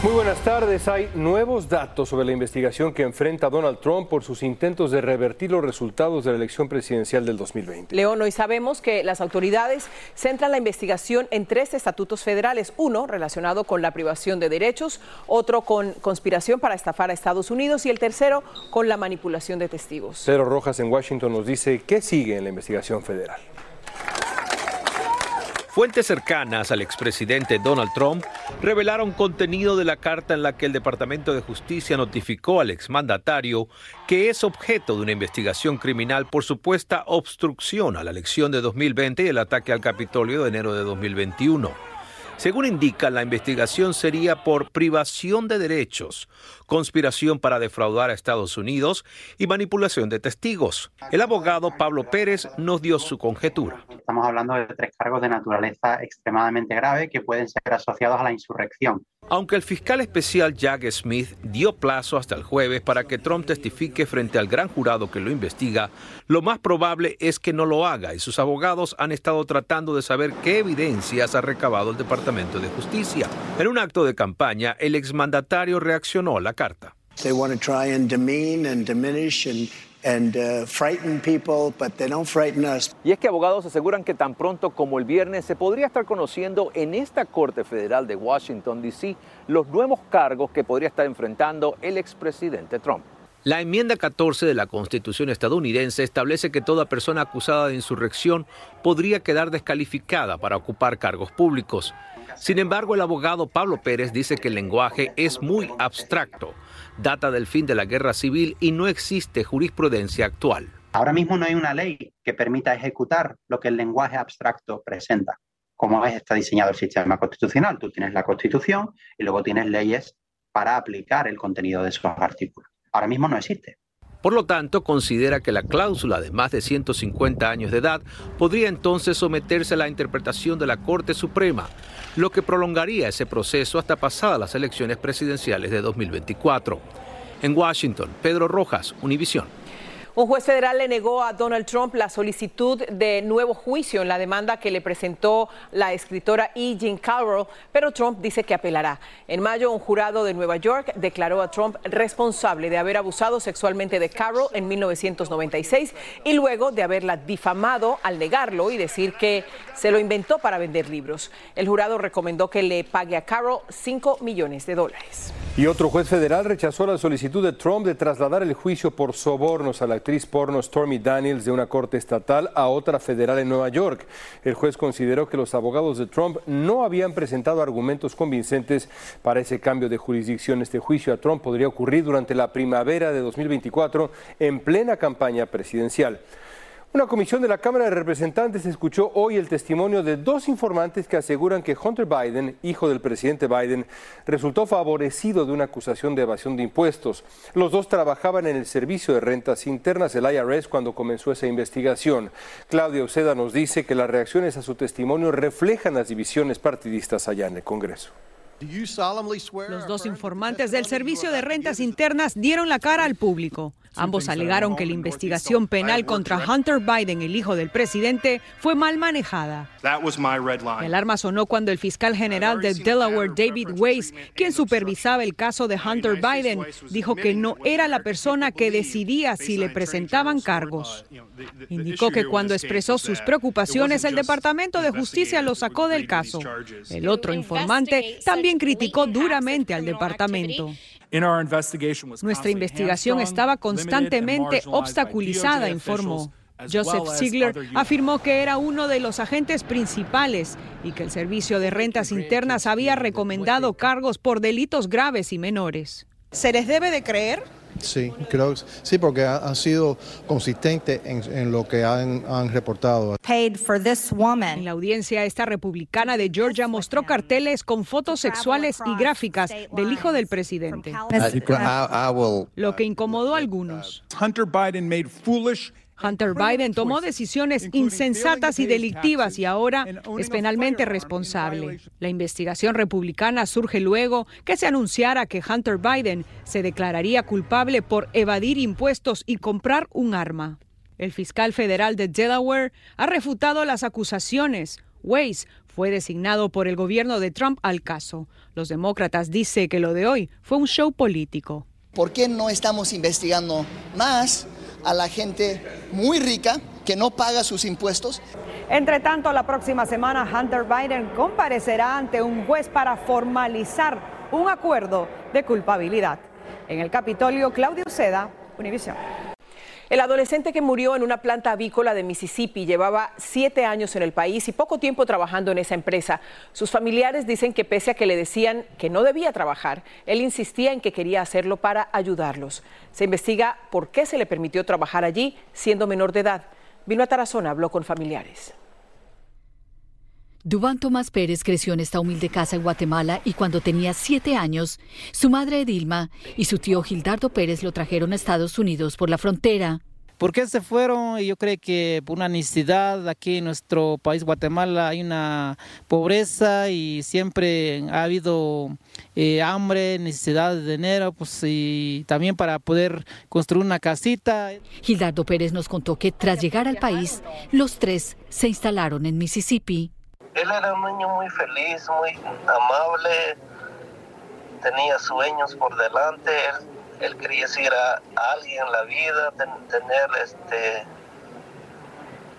Muy buenas tardes. Hay nuevos datos sobre la investigación que enfrenta Donald Trump por sus intentos de revertir los resultados de la elección presidencial del 2020. León, hoy sabemos que las autoridades centran la investigación en tres estatutos federales. Uno relacionado con la privación de derechos, otro con conspiración para estafar a Estados Unidos y el tercero con la manipulación de testigos. Pedro Rojas en Washington nos dice qué sigue en la investigación federal. Fuentes cercanas al expresidente Donald Trump revelaron contenido de la carta en la que el Departamento de Justicia notificó al exmandatario que es objeto de una investigación criminal por supuesta obstrucción a la elección de 2020 y el ataque al Capitolio de enero de 2021. Según indica, la investigación sería por privación de derechos, conspiración para defraudar a Estados Unidos y manipulación de testigos. El abogado Pablo Pérez nos dio su conjetura. Estamos hablando de tres cargos de naturaleza extremadamente grave que pueden ser asociados a la insurrección. Aunque el fiscal especial Jack Smith dio plazo hasta el jueves para que Trump testifique frente al gran jurado que lo investiga, lo más probable es que no lo haga y sus abogados han estado tratando de saber qué evidencias ha recabado el Departamento de Justicia. En un acto de campaña, el exmandatario reaccionó a la carta. Y es que abogados aseguran que tan pronto como el viernes se podría estar conociendo en esta Corte Federal de Washington, D.C., los nuevos cargos que podría estar enfrentando el expresidente Trump. La enmienda 14 de la Constitución estadounidense establece que toda persona acusada de insurrección podría quedar descalificada para ocupar cargos públicos. Sin embargo, el abogado Pablo Pérez dice que el lenguaje es muy abstracto, data del fin de la guerra civil y no existe jurisprudencia actual. Ahora mismo no hay una ley que permita ejecutar lo que el lenguaje abstracto presenta. Como es, está diseñado el sistema constitucional. Tú tienes la constitución y luego tienes leyes para aplicar el contenido de esos artículos. Ahora mismo no existe. Por lo tanto, considera que la cláusula de más de 150 años de edad podría entonces someterse a la interpretación de la Corte Suprema, lo que prolongaría ese proceso hasta pasadas las elecciones presidenciales de 2024. En Washington, Pedro Rojas, Univisión. Un juez federal le negó a Donald Trump la solicitud de nuevo juicio en la demanda que le presentó la escritora E. Jean Carroll, pero Trump dice que apelará. En mayo, un jurado de Nueva York declaró a Trump responsable de haber abusado sexualmente de Carroll en 1996 y luego de haberla difamado al negarlo y decir que se lo inventó para vender libros. El jurado recomendó que le pague a Carroll 5 millones de dólares. Y otro juez federal rechazó la solicitud de Trump de trasladar el juicio por sobornos a la porno Stormy Daniels de una corte estatal a otra federal en Nueva York. El juez consideró que los abogados de Trump no habían presentado argumentos convincentes para ese cambio de jurisdicción. Este juicio a Trump podría ocurrir durante la primavera de 2024 en plena campaña presidencial. Una comisión de la Cámara de Representantes escuchó hoy el testimonio de dos informantes que aseguran que Hunter Biden, hijo del presidente Biden, resultó favorecido de una acusación de evasión de impuestos. Los dos trabajaban en el Servicio de Rentas Internas, el IRS, cuando comenzó esa investigación. Claudia Oceda nos dice que las reacciones a su testimonio reflejan las divisiones partidistas allá en el Congreso. Los dos informantes del Servicio de Rentas Internas dieron la cara al público. Ambos alegaron que la investigación penal contra Hunter Biden, el hijo del presidente, fue mal manejada. El alarma sonó cuando el fiscal general de Delaware, David Weiss, quien supervisaba el caso de Hunter Biden, dijo que no era la persona que decidía si le presentaban cargos. Indicó que cuando expresó sus preocupaciones, el Departamento de Justicia lo sacó del caso. El otro informante también criticó duramente al departamento. Nuestra investigación estaba constantemente obstaculizada, informó. Joseph Ziegler afirmó que era uno de los agentes principales y que el Servicio de Rentas Internas había recomendado cargos por delitos graves y menores. ¿Se les debe de creer? Sí, creo sí, porque han sido consistentes en, lo que han, reportado. En la audiencia, esta republicana de Georgia mostró carteles con fotos sexuales y gráficas del hijo del presidente. Lo que incomodó a algunos. Hunter Biden made foolish Hunter Biden tomó decisiones insensatas y delictivas y ahora es penalmente responsable. La investigación republicana surge luego que se anunciara que Hunter Biden se declararía culpable por evadir impuestos y comprar un arma. El fiscal federal de Delaware ha refutado las acusaciones. Weiss fue designado por el gobierno de Trump al caso. Los demócratas dicen que lo de hoy fue un show político. ¿Por qué no estamos investigando más? A la gente muy rica que no paga sus impuestos. Entre tanto, la próxima semana Hunter Biden comparecerá ante un juez para formalizar un acuerdo de culpabilidad. En el Capitolio, Claudio Seda, Univision. El adolescente que murió en una planta avícola de Mississippi llevaba siete años en el país y poco tiempo trabajando en esa empresa. Sus familiares dicen que pese a que le decían que no debía trabajar, él insistía en que quería hacerlo para ayudarlos. Se investiga por qué se le permitió trabajar allí siendo menor de edad. Vino a Tarazona, habló con familiares. Dubán Tomás Pérez creció en esta humilde casa en Guatemala y cuando tenía siete años, su madre Edilma y su tío Gildardo Pérez lo trajeron a Estados Unidos por la frontera. ¿Por qué se fueron? Yo creo que por una necesidad aquí en nuestro país Guatemala hay una pobreza y siempre ha habido eh, hambre, necesidad de dinero, pues y también para poder construir una casita. Gildardo Pérez nos contó que tras llegar al país, los tres se instalaron en Mississippi. Él era un niño muy feliz, muy amable, tenía sueños por delante, él, quería ser a, alguien en la vida, tener este...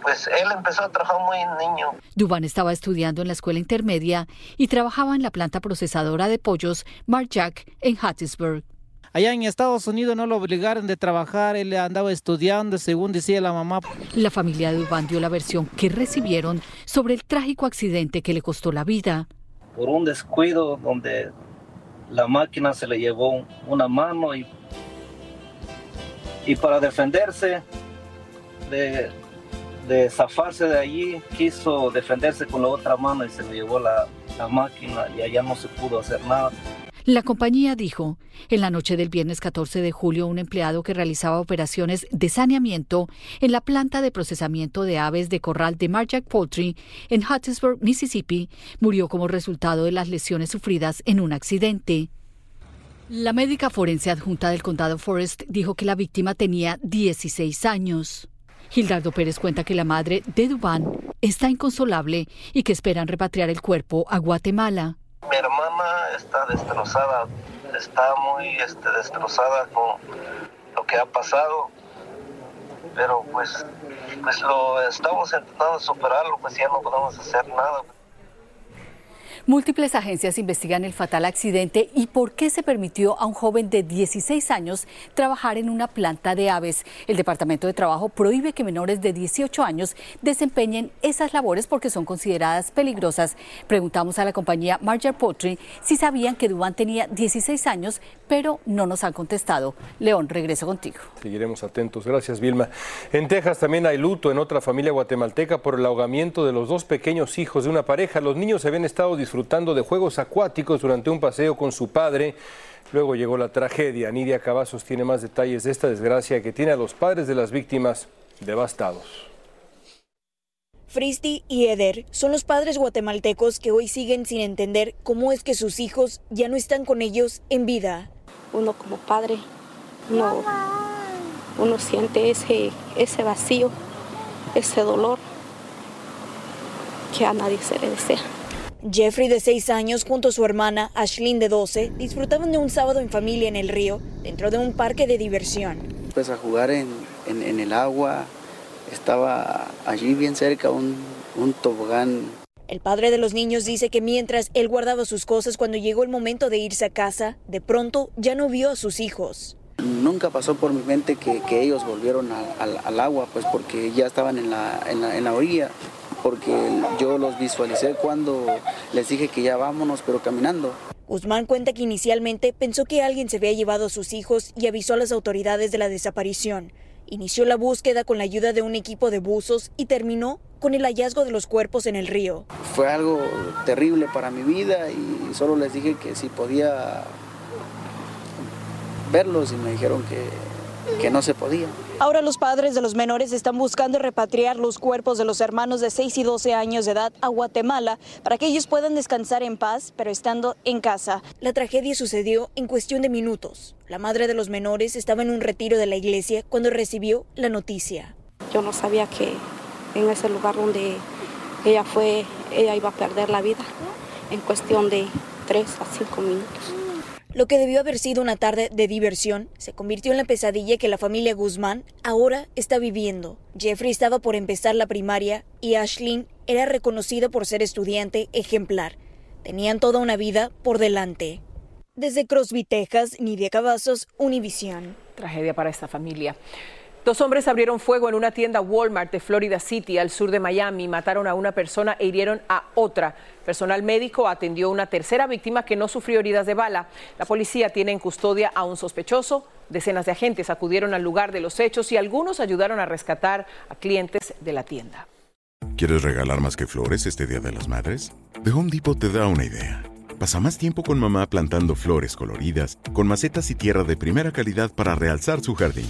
Pues él empezó a trabajar muy niño. Dubán estaba estudiando en la escuela intermedia y trabajaba en la planta procesadora de pollos Mark Jack en Hattiesburg. Allá en Estados Unidos no lo obligaron de trabajar, él andaba estudiando, según decía la mamá. La familia de Dubán dio la versión que recibieron sobre el trágico accidente que le costó la vida. Por un descuido donde la máquina se le llevó una mano y, y para defenderse de, de zafarse de allí, quiso defenderse con la otra mano y se le llevó la, la máquina y allá no se pudo hacer nada. La compañía dijo, en la noche del viernes 14 de julio, un empleado que realizaba operaciones de saneamiento en la planta de procesamiento de aves de corral de Marjack Poultry en Hattiesburg, Mississippi, murió como resultado de las lesiones sufridas en un accidente. La médica forense adjunta del condado Forest dijo que la víctima tenía 16 años. Gildardo Pérez cuenta que la madre de Dubán está inconsolable y que esperan repatriar el cuerpo a Guatemala. Mi hermana destrozada, está muy este, destrozada con lo que ha pasado, pero pues, pues lo estamos intentando superarlo, pues ya no podemos hacer nada. Múltiples agencias investigan el fatal accidente y por qué se permitió a un joven de 16 años trabajar en una planta de aves. El Departamento de Trabajo prohíbe que menores de 18 años desempeñen esas labores porque son consideradas peligrosas. Preguntamos a la compañía Marger Poultry si sabían que Dubán tenía 16 años, pero no nos han contestado. León, regreso contigo. Seguiremos atentos. Gracias, Vilma. En Texas también hay luto en otra familia guatemalteca por el ahogamiento de los dos pequeños hijos de una pareja. Los niños habían estado disfrutando disfrutando de juegos acuáticos durante un paseo con su padre. Luego llegó la tragedia. Nidia Cavazos tiene más detalles de esta desgracia que tiene a los padres de las víctimas devastados. Fristi y Eder son los padres guatemaltecos que hoy siguen sin entender cómo es que sus hijos ya no están con ellos en vida. Uno como padre, uno, uno siente ese, ese vacío, ese dolor que a nadie se le desea. Jeffrey, de 6 años, junto a su hermana Ashlyn, de 12, disfrutaban de un sábado en familia en el río, dentro de un parque de diversión. Pues a jugar en, el agua, estaba allí bien cerca un, un tobogán. El padre de los niños dice que mientras él guardaba sus cosas cuando llegó el momento de irse a casa, de pronto ya no vio a sus hijos. Nunca pasó por mi mente que, ellos volvieron al, agua, pues porque ya estaban en la, en la, en la orilla porque yo los visualicé cuando les dije que ya vámonos, pero caminando. Guzmán cuenta que inicialmente pensó que alguien se había llevado a sus hijos y avisó a las autoridades de la desaparición. Inició la búsqueda con la ayuda de un equipo de buzos y terminó con el hallazgo de los cuerpos en el río. Fue algo terrible para mi vida y solo les dije que si podía verlos y me dijeron que, que no se podía. Ahora los padres de los menores están buscando repatriar los cuerpos de los hermanos de 6 y 12 años de edad a Guatemala para que ellos puedan descansar en paz, pero estando en casa. La tragedia sucedió en cuestión de minutos. La madre de los menores estaba en un retiro de la iglesia cuando recibió la noticia. Yo no sabía que en ese lugar donde ella fue, ella iba a perder la vida en cuestión de 3 a 5 minutos. Lo que debió haber sido una tarde de diversión se convirtió en la pesadilla que la familia Guzmán ahora está viviendo. Jeffrey estaba por empezar la primaria y Ashlyn era reconocida por ser estudiante ejemplar. Tenían toda una vida por delante. Desde Crosby, Texas, Nidia Cavazos, Univisión. Tragedia para esta familia. Dos hombres abrieron fuego en una tienda Walmart de Florida City, al sur de Miami, mataron a una persona e hirieron a otra. Personal médico atendió a una tercera víctima que no sufrió heridas de bala. La policía tiene en custodia a un sospechoso. Decenas de agentes acudieron al lugar de los hechos y algunos ayudaron a rescatar a clientes de la tienda. ¿Quieres regalar más que flores este Día de las Madres? The Home Depot te da una idea. Pasa más tiempo con mamá plantando flores coloridas, con macetas y tierra de primera calidad para realzar su jardín.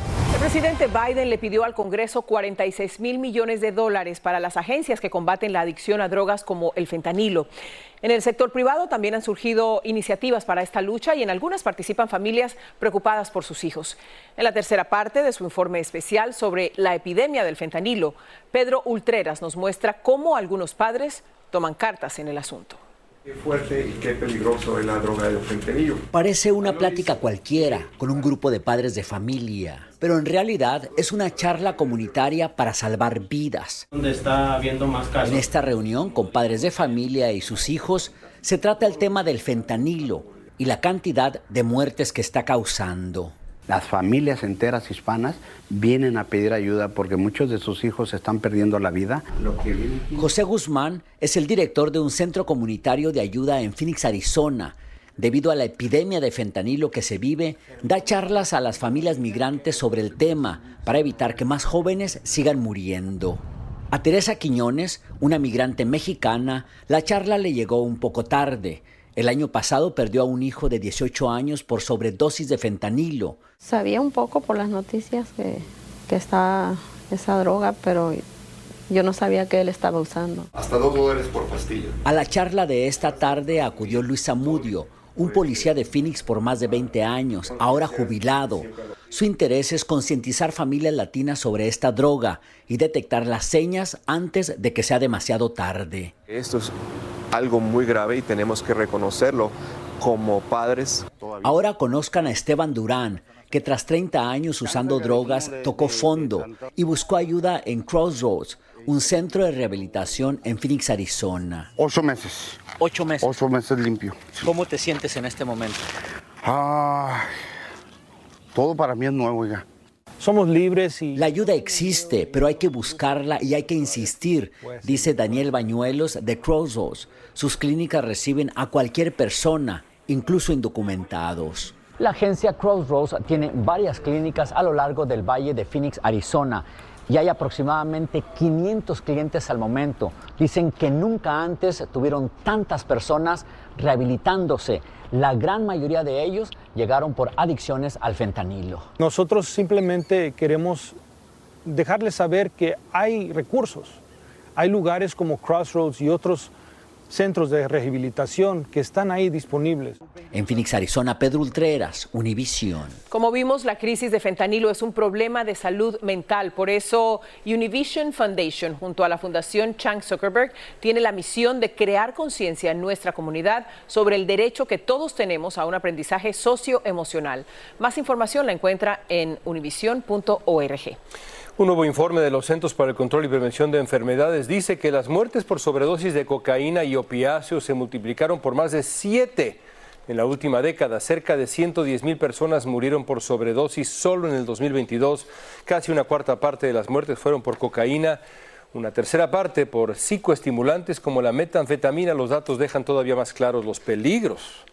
El presidente Biden le pidió al Congreso 46 mil millones de dólares para las agencias que combaten la adicción a drogas como el fentanilo. En el sector privado también han surgido iniciativas para esta lucha y en algunas participan familias preocupadas por sus hijos. En la tercera parte de su informe especial sobre la epidemia del fentanilo, Pedro Ultreras nos muestra cómo algunos padres toman cartas en el asunto. Qué fuerte y qué peligroso es la droga del fentanilo. Parece una plática cualquiera con un grupo de padres de familia, pero en realidad es una charla comunitaria para salvar vidas. Donde está habiendo más casos. En esta reunión con padres de familia y sus hijos se trata el tema del fentanilo y la cantidad de muertes que está causando. Las familias enteras hispanas vienen a pedir ayuda porque muchos de sus hijos están perdiendo la vida. José Guzmán es el director de un centro comunitario de ayuda en Phoenix, Arizona. Debido a la epidemia de fentanilo que se vive, da charlas a las familias migrantes sobre el tema para evitar que más jóvenes sigan muriendo. A Teresa Quiñones, una migrante mexicana, la charla le llegó un poco tarde. El año pasado perdió a un hijo de 18 años por sobredosis de fentanilo. Sabía un poco por las noticias que, que está esa droga, pero yo no sabía que él estaba usando. Hasta dos dólares por pastilla. A la charla de esta tarde acudió Luis Zamudio, un policía de Phoenix por más de 20 años, ahora jubilado. Su interés es concientizar familias latinas sobre esta droga y detectar las señas antes de que sea demasiado tarde. Esto es algo muy grave y tenemos que reconocerlo como padres. Ahora conozcan a Esteban Durán, que tras 30 años usando drogas tocó fondo y buscó ayuda en Crossroads, un centro de rehabilitación en Phoenix, Arizona. Ocho meses. Ocho meses. Ocho meses limpio. ¿Cómo te sientes en este momento? Ah, todo para mí es nuevo, oiga. Somos libres y... La ayuda existe, pero hay que buscarla y hay que insistir, dice Daniel Bañuelos de Crossroads. Sus clínicas reciben a cualquier persona, incluso indocumentados. La agencia Crossroads tiene varias clínicas a lo largo del valle de Phoenix, Arizona. Y hay aproximadamente 500 clientes al momento. Dicen que nunca antes tuvieron tantas personas rehabilitándose. La gran mayoría de ellos llegaron por adicciones al fentanilo. Nosotros simplemente queremos dejarles saber que hay recursos. Hay lugares como Crossroads y otros centros de rehabilitación que están ahí disponibles. En Phoenix, Arizona, Pedro Ultreras, Univision. Como vimos, la crisis de fentanilo es un problema de salud mental. Por eso, Univision Foundation, junto a la Fundación Chang Zuckerberg, tiene la misión de crear conciencia en nuestra comunidad sobre el derecho que todos tenemos a un aprendizaje socioemocional. Más información la encuentra en univision.org. Un nuevo informe de los Centros para el Control y Prevención de Enfermedades dice que las muertes por sobredosis de cocaína y opiáceos se multiplicaron por más de siete en la última década. Cerca de 110 mil personas murieron por sobredosis solo en el 2022. Casi una cuarta parte de las muertes fueron por cocaína. Una tercera parte por psicoestimulantes como la metanfetamina. Los datos dejan todavía más claros los peligros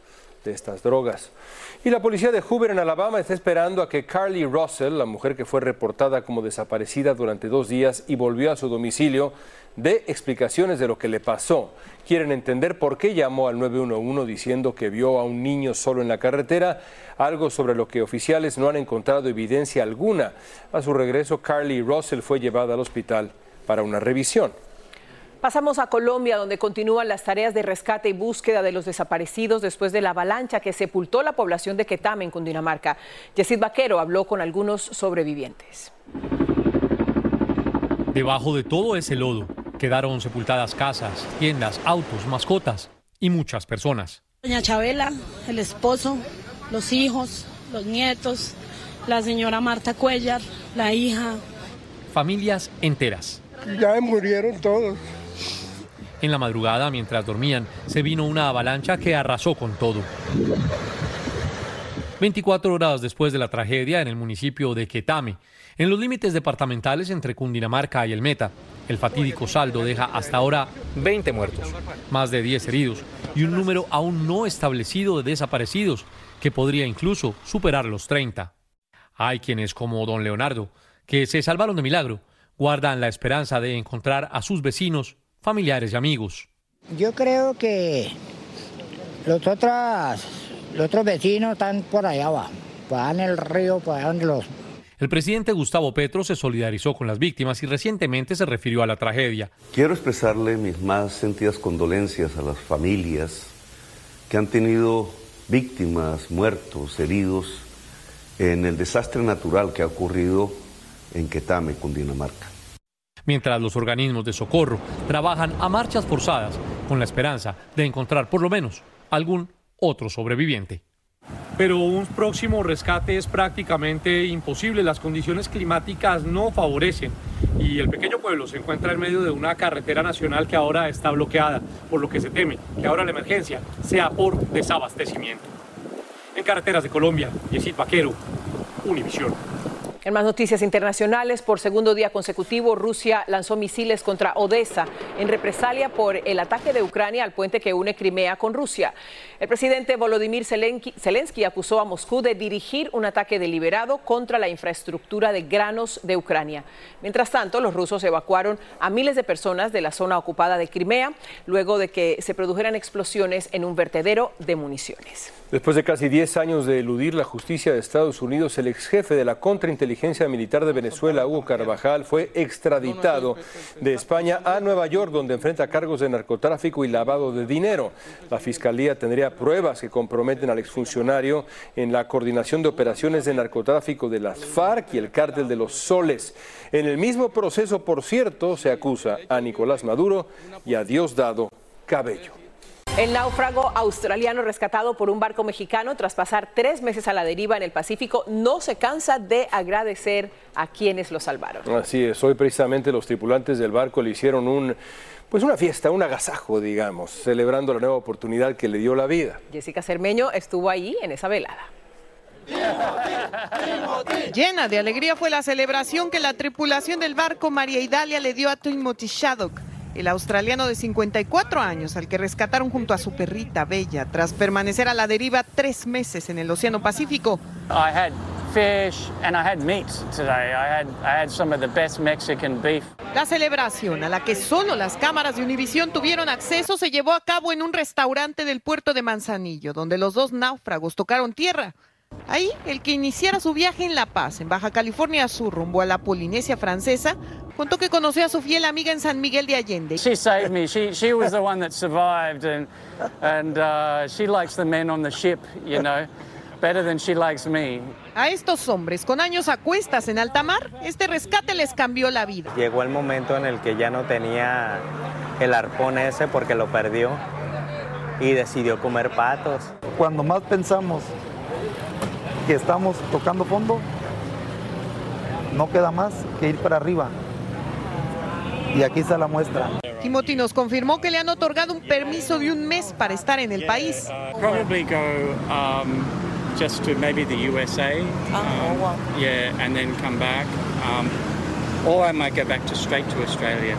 de estas drogas. Y la policía de Hoover en Alabama está esperando a que Carly Russell, la mujer que fue reportada como desaparecida durante dos días y volvió a su domicilio, dé explicaciones de lo que le pasó. Quieren entender por qué llamó al 911 diciendo que vio a un niño solo en la carretera, algo sobre lo que oficiales no han encontrado evidencia alguna. A su regreso, Carly Russell fue llevada al hospital para una revisión. Pasamos a Colombia, donde continúan las tareas de rescate y búsqueda de los desaparecidos después de la avalancha que sepultó la población de Quetame, en Cundinamarca. Yesid Vaquero habló con algunos sobrevivientes. Debajo de todo ese lodo quedaron sepultadas casas, tiendas, autos, mascotas y muchas personas. Doña Chabela, el esposo, los hijos, los nietos, la señora Marta Cuellar, la hija. Familias enteras. Ya murieron todos. En la madrugada, mientras dormían, se vino una avalancha que arrasó con todo. 24 horas después de la tragedia en el municipio de Quetame, en los límites departamentales entre Cundinamarca y el Meta, el fatídico saldo deja hasta ahora 20 muertos, más de 10 heridos y un número aún no establecido de desaparecidos que podría incluso superar los 30. Hay quienes como don Leonardo, que se salvaron de milagro, guardan la esperanza de encontrar a sus vecinos familiares y amigos. Yo creo que los otros, los otros vecinos están por allá abajo, por allá en el río, por allá en los... El presidente Gustavo Petro se solidarizó con las víctimas y recientemente se refirió a la tragedia. Quiero expresarle mis más sentidas condolencias a las familias que han tenido víctimas, muertos, heridos en el desastre natural que ha ocurrido en Quetame, Cundinamarca mientras los organismos de socorro trabajan a marchas forzadas con la esperanza de encontrar por lo menos algún otro sobreviviente. Pero un próximo rescate es prácticamente imposible, las condiciones climáticas no favorecen y el pequeño pueblo se encuentra en medio de una carretera nacional que ahora está bloqueada, por lo que se teme que ahora la emergencia sea por desabastecimiento. En carreteras de Colombia, Yesid Vaquero, Univisión. En más noticias internacionales, por segundo día consecutivo, Rusia lanzó misiles contra Odessa en represalia por el ataque de Ucrania al puente que une Crimea con Rusia. El presidente Volodymyr Zelensky acusó a Moscú de dirigir un ataque deliberado contra la infraestructura de granos de Ucrania. Mientras tanto, los rusos evacuaron a miles de personas de la zona ocupada de Crimea luego de que se produjeran explosiones en un vertedero de municiones. Después de casi 10 años de eludir la justicia de Estados Unidos, el ex jefe de la contrainteligencia militar de Venezuela, Hugo Carvajal, fue extraditado de España a Nueva York, donde enfrenta cargos de narcotráfico y lavado de dinero. La fiscalía tendría pruebas que comprometen al exfuncionario en la coordinación de operaciones de narcotráfico de las FARC y el cártel de los Soles. En el mismo proceso, por cierto, se acusa a Nicolás Maduro y a Diosdado Cabello. El náufrago australiano rescatado por un barco mexicano tras pasar tres meses a la deriva en el Pacífico no se cansa de agradecer a quienes lo salvaron. Así es, hoy precisamente los tripulantes del barco le hicieron un, pues una fiesta, un agasajo, digamos, celebrando la nueva oportunidad que le dio la vida. Jessica Cermeño estuvo ahí en esa velada. Llena de alegría fue la celebración que la tripulación del barco María Idalia le dio a Timothy Shaddock el australiano de 54 años al que rescataron junto a su perrita Bella tras permanecer a la deriva tres meses en el Océano Pacífico. fish, and I had meats today. I had, I had some of the best Mexican beef. La celebración, a la que solo las cámaras de Univisión tuvieron acceso, se llevó a cabo en un restaurante del puerto de Manzanillo, donde los dos náufragos tocaron tierra. Ahí, el que iniciara su viaje en La Paz, en Baja California Sur, rumbo a la Polinesia francesa, contó que conoció a su fiel amiga en San Miguel de Allende. She saved me. She, she was the one that survived, and, and uh, she likes the men on the ship, you know, better than she likes me. A estos hombres con años a cuestas en alta mar, este rescate les cambió la vida. Llegó el momento en el que ya no tenía el arpón ese porque lo perdió y decidió comer patos. Cuando más pensamos que estamos tocando fondo, no queda más que ir para arriba. Y aquí está la muestra. Timothy nos confirmó que le han otorgado un permiso de un mes para estar en el país. Probably go um, just to maybe the USA. um, Yeah, and then come back. Um, or I might go back to straight to Australia.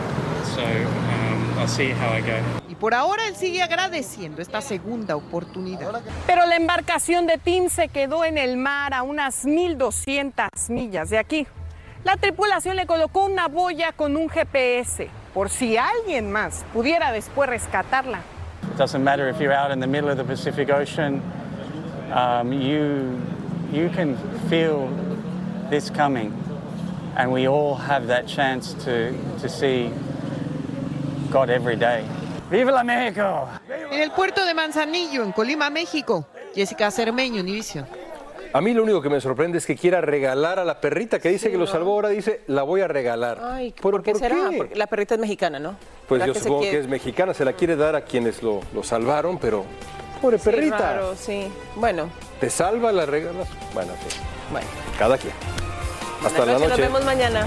So um, I'll see how I go. Por ahora él sigue agradeciendo esta segunda oportunidad. Pero la embarcación de Tim se quedó en el mar a unas 1.200 millas de aquí. La tripulación le colocó una boya con un GPS por si alguien más pudiera después rescatarla. It doesn't matter if you're out in the middle of the Pacific Ocean, um, you, you can feel this coming. And we all have that chance to, to see God every day. ¡Viva la México! En el puerto de Manzanillo, en Colima, México. Jessica Cermeño, Univision. A mí lo único que me sorprende es que quiera regalar a la perrita que dice que lo salvó, ahora dice, la voy a regalar. Ay, ¿Por, ¿por qué por será? qué? Porque la perrita es mexicana, ¿no? Pues ¿Será yo que supongo que es mexicana, se la quiere dar a quienes lo, lo salvaron, pero pobre Sí, perrita. raro, sí. Bueno, Te salva, la regalas. Bueno, pues, bueno. cada quien. Hasta Buenas la noche. Nos vemos mañana.